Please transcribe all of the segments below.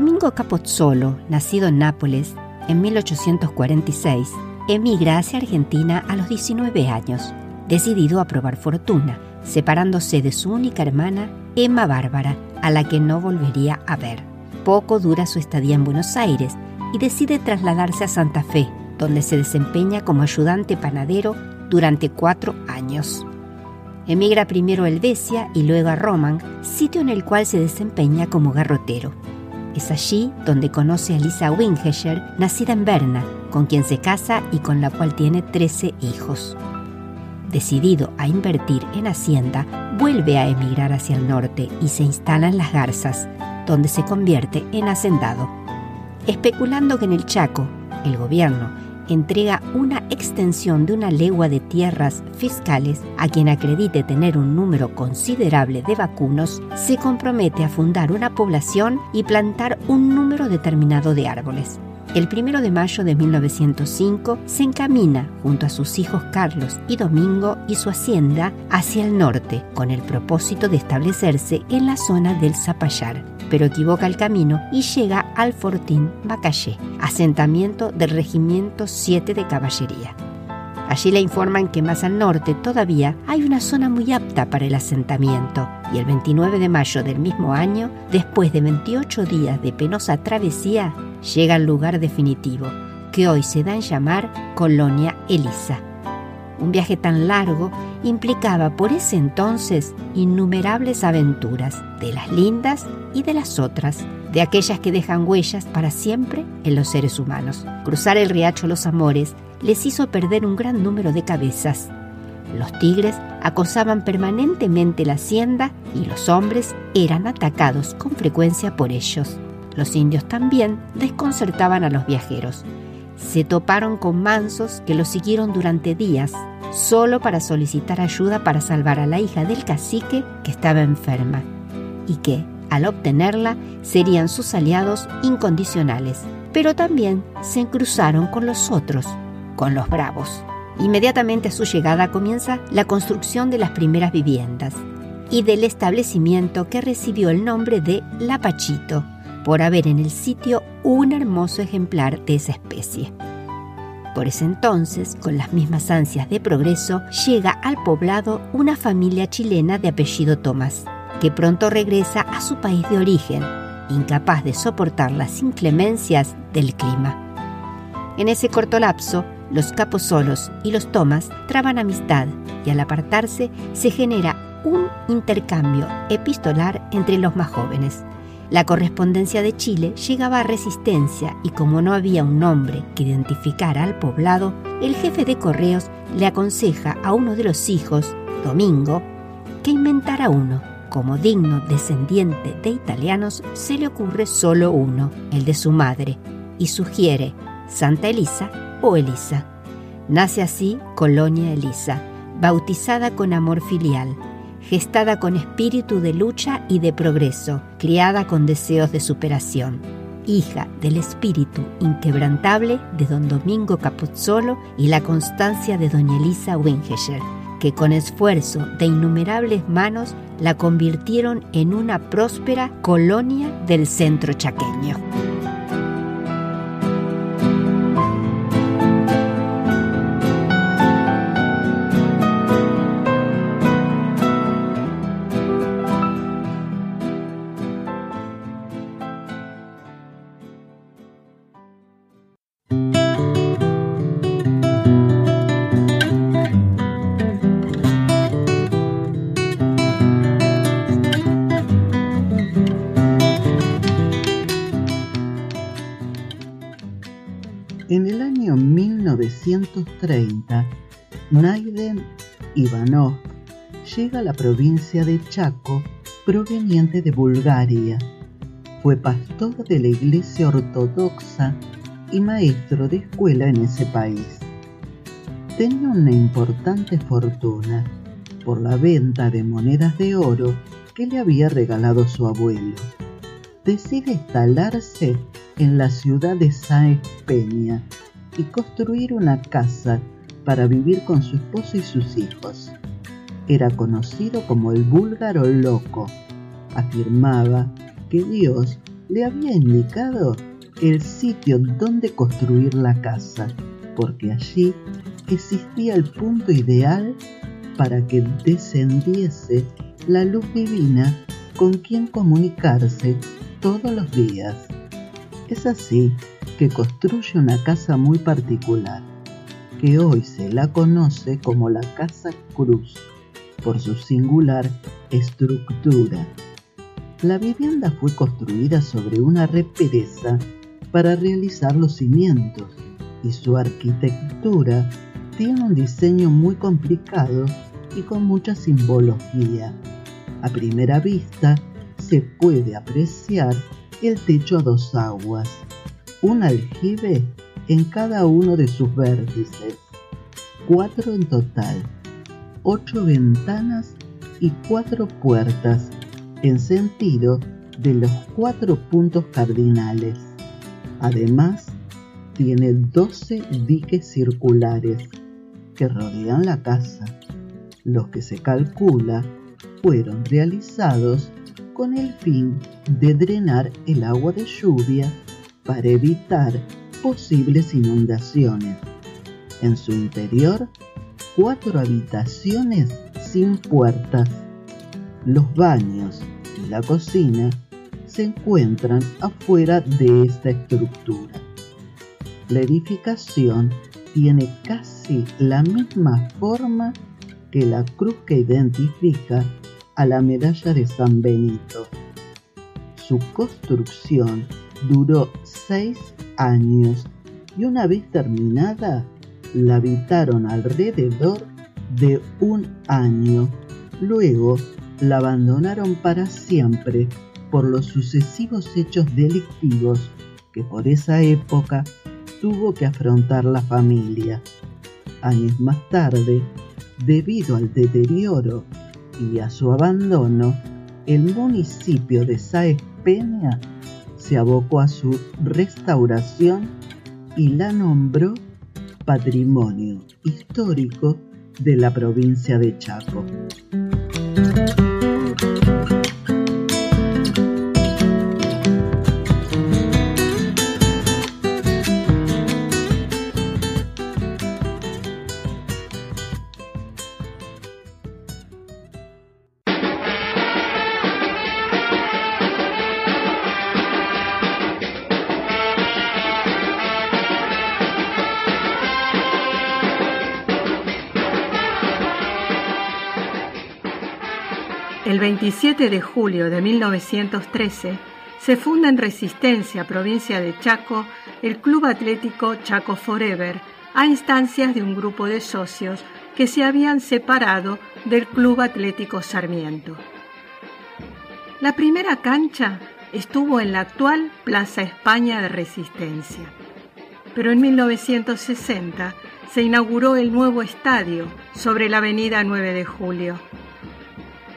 Domingo Capozzolo, nacido en Nápoles en 1846, emigra hacia Argentina a los 19 años, decidido a probar fortuna, separándose de su única hermana, Emma Bárbara, a la que no volvería a ver. Poco dura su estadía en Buenos Aires y decide trasladarse a Santa Fe, donde se desempeña como ayudante panadero durante cuatro años. Emigra primero a Helvecia y luego a Roman, sitio en el cual se desempeña como garrotero. Es allí donde conoce a Lisa Wingescher, nacida en Berna, con quien se casa y con la cual tiene 13 hijos. Decidido a invertir en Hacienda, vuelve a emigrar hacia el norte y se instala en Las Garzas, donde se convierte en hacendado. Especulando que en el Chaco, el gobierno entrega una extensión de una legua de tierras fiscales a quien acredite tener un número considerable de vacunos, se compromete a fundar una población y plantar un número determinado de árboles. El primero de mayo de 1905 se encamina junto a sus hijos Carlos y Domingo y su hacienda hacia el norte con el propósito de establecerse en la zona del Zapallar pero equivoca el camino y llega al Fortín Macayé, asentamiento del Regimiento 7 de Caballería. Allí le informan que más al norte todavía hay una zona muy apta para el asentamiento y el 29 de mayo del mismo año, después de 28 días de penosa travesía, llega al lugar definitivo, que hoy se da en llamar Colonia Elisa. Un viaje tan largo implicaba por ese entonces innumerables aventuras, de las lindas y de las otras, de aquellas que dejan huellas para siempre en los seres humanos. Cruzar el riacho Los Amores les hizo perder un gran número de cabezas. Los tigres acosaban permanentemente la hacienda y los hombres eran atacados con frecuencia por ellos. Los indios también desconcertaban a los viajeros. Se toparon con mansos que los siguieron durante días solo para solicitar ayuda para salvar a la hija del cacique que estaba enferma y que, al obtenerla, serían sus aliados incondicionales. Pero también se cruzaron con los otros, con los bravos. Inmediatamente a su llegada comienza la construcción de las primeras viviendas y del establecimiento que recibió el nombre de Lapachito, por haber en el sitio un hermoso ejemplar de esa especie. Por ese entonces, con las mismas ansias de progreso, llega al poblado una familia chilena de apellido Tomás, que pronto regresa a su país de origen, incapaz de soportar las inclemencias del clima. En ese corto lapso, los Caposolos y los Tomás traban amistad y al apartarse se genera un intercambio epistolar entre los más jóvenes. La correspondencia de Chile llegaba a Resistencia y como no había un nombre que identificara al poblado, el jefe de correos le aconseja a uno de los hijos, Domingo, que inventara uno. Como digno descendiente de italianos, se le ocurre solo uno, el de su madre, y sugiere Santa Elisa o Elisa. Nace así Colonia Elisa, bautizada con amor filial gestada con espíritu de lucha y de progreso, criada con deseos de superación, hija del espíritu inquebrantable de don Domingo Capuzzolo y la constancia de doña Elisa Wingescher, que con esfuerzo de innumerables manos la convirtieron en una próspera colonia del centro chaqueño. 1930, Naiden Ivanov llega a la provincia de Chaco proveniente de Bulgaria. Fue pastor de la iglesia ortodoxa y maestro de escuela en ese país. Tenía una importante fortuna por la venta de monedas de oro que le había regalado su abuelo. Decide instalarse en la ciudad de Sáenz Peña y construir una casa para vivir con su esposo y sus hijos. Era conocido como el búlgaro loco. Afirmaba que Dios le había indicado el sitio donde construir la casa, porque allí existía el punto ideal para que descendiese la luz divina con quien comunicarse todos los días. Es así que construye una casa muy particular, que hoy se la conoce como la Casa Cruz, por su singular estructura. La vivienda fue construida sobre una represa para realizar los cimientos y su arquitectura tiene un diseño muy complicado y con mucha simbología. A primera vista se puede apreciar el techo a dos aguas, un aljibe en cada uno de sus vértices, cuatro en total, ocho ventanas y cuatro puertas en sentido de los cuatro puntos cardinales. Además, tiene 12 diques circulares que rodean la casa, los que se calcula fueron realizados con el fin de drenar el agua de lluvia para evitar posibles inundaciones. En su interior, cuatro habitaciones sin puertas. Los baños y la cocina se encuentran afuera de esta estructura. La edificación tiene casi la misma forma que la cruz que identifica a la medalla de San Benito. Su construcción duró seis años y una vez terminada la habitaron alrededor de un año. Luego la abandonaron para siempre por los sucesivos hechos delictivos que por esa época tuvo que afrontar la familia. Años más tarde, debido al deterioro y a su abandono, el municipio de Sáez Peña se abocó a su restauración y la nombró Patrimonio Histórico de la provincia de Chaco. El 27 de julio de 1913 se funda en Resistencia, provincia de Chaco, el Club Atlético Chaco Forever, a instancias de un grupo de socios que se habían separado del Club Atlético Sarmiento. La primera cancha estuvo en la actual Plaza España de Resistencia, pero en 1960 se inauguró el nuevo estadio sobre la avenida 9 de Julio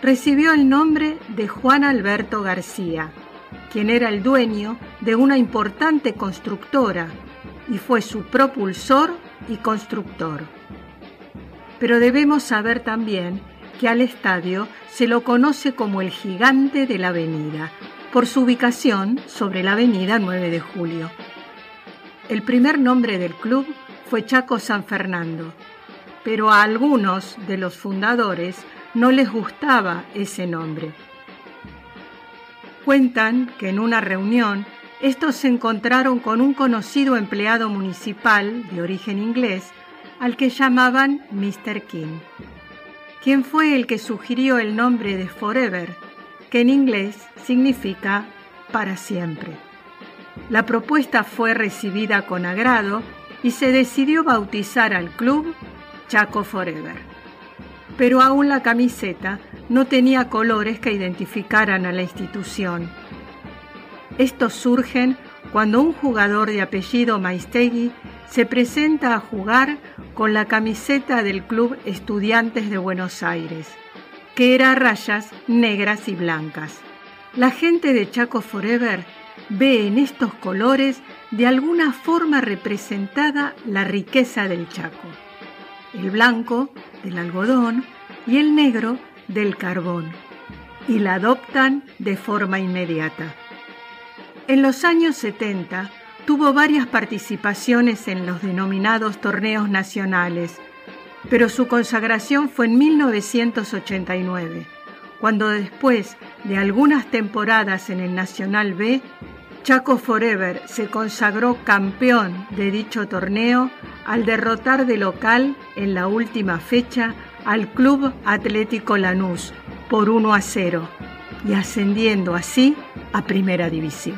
recibió el nombre de Juan Alberto García, quien era el dueño de una importante constructora y fue su propulsor y constructor. Pero debemos saber también que al estadio se lo conoce como el gigante de la avenida, por su ubicación sobre la avenida 9 de Julio. El primer nombre del club fue Chaco San Fernando, pero a algunos de los fundadores no les gustaba ese nombre. Cuentan que en una reunión estos se encontraron con un conocido empleado municipal de origen inglés al que llamaban Mr. King, quien fue el que sugirió el nombre de Forever, que en inglés significa para siempre. La propuesta fue recibida con agrado y se decidió bautizar al club Chaco Forever pero aún la camiseta no tenía colores que identificaran a la institución. Estos surgen cuando un jugador de apellido Maistegui se presenta a jugar con la camiseta del Club Estudiantes de Buenos Aires, que era a rayas negras y blancas. La gente de Chaco Forever ve en estos colores de alguna forma representada la riqueza del Chaco. El blanco del algodón y el negro del carbón, y la adoptan de forma inmediata. En los años 70 tuvo varias participaciones en los denominados torneos nacionales, pero su consagración fue en 1989, cuando después de algunas temporadas en el Nacional B, Chaco Forever se consagró campeón de dicho torneo al derrotar de local en la última fecha al Club Atlético Lanús por 1 a 0 y ascendiendo así a Primera División.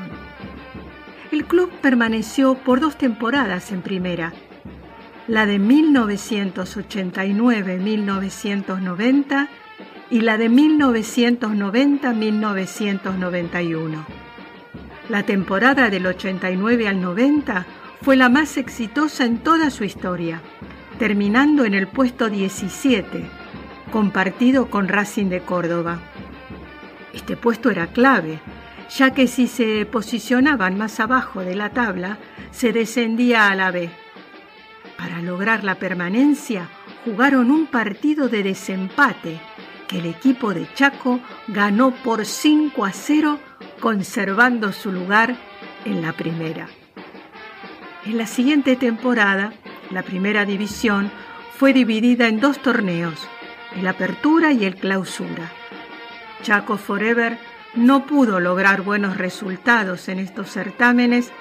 El club permaneció por dos temporadas en Primera, la de 1989-1990 y la de 1990-1991. La temporada del 89 al 90 fue la más exitosa en toda su historia, terminando en el puesto 17, compartido con Racing de Córdoba. Este puesto era clave, ya que si se posicionaban más abajo de la tabla, se descendía a la B. Para lograr la permanencia, jugaron un partido de desempate que el equipo de Chaco ganó por 5 a 0 conservando su lugar en la primera. En la siguiente temporada, la primera división fue dividida en dos torneos, el Apertura y el Clausura. Chaco Forever no pudo lograr buenos resultados en estos certámenes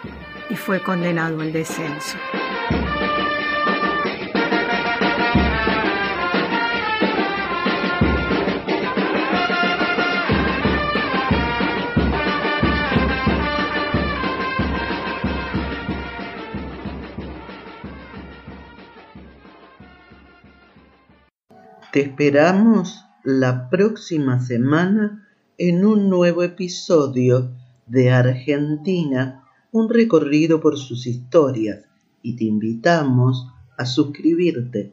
y fue condenado al descenso. Te esperamos la próxima semana en un nuevo episodio de Argentina, un recorrido por sus historias y te invitamos a suscribirte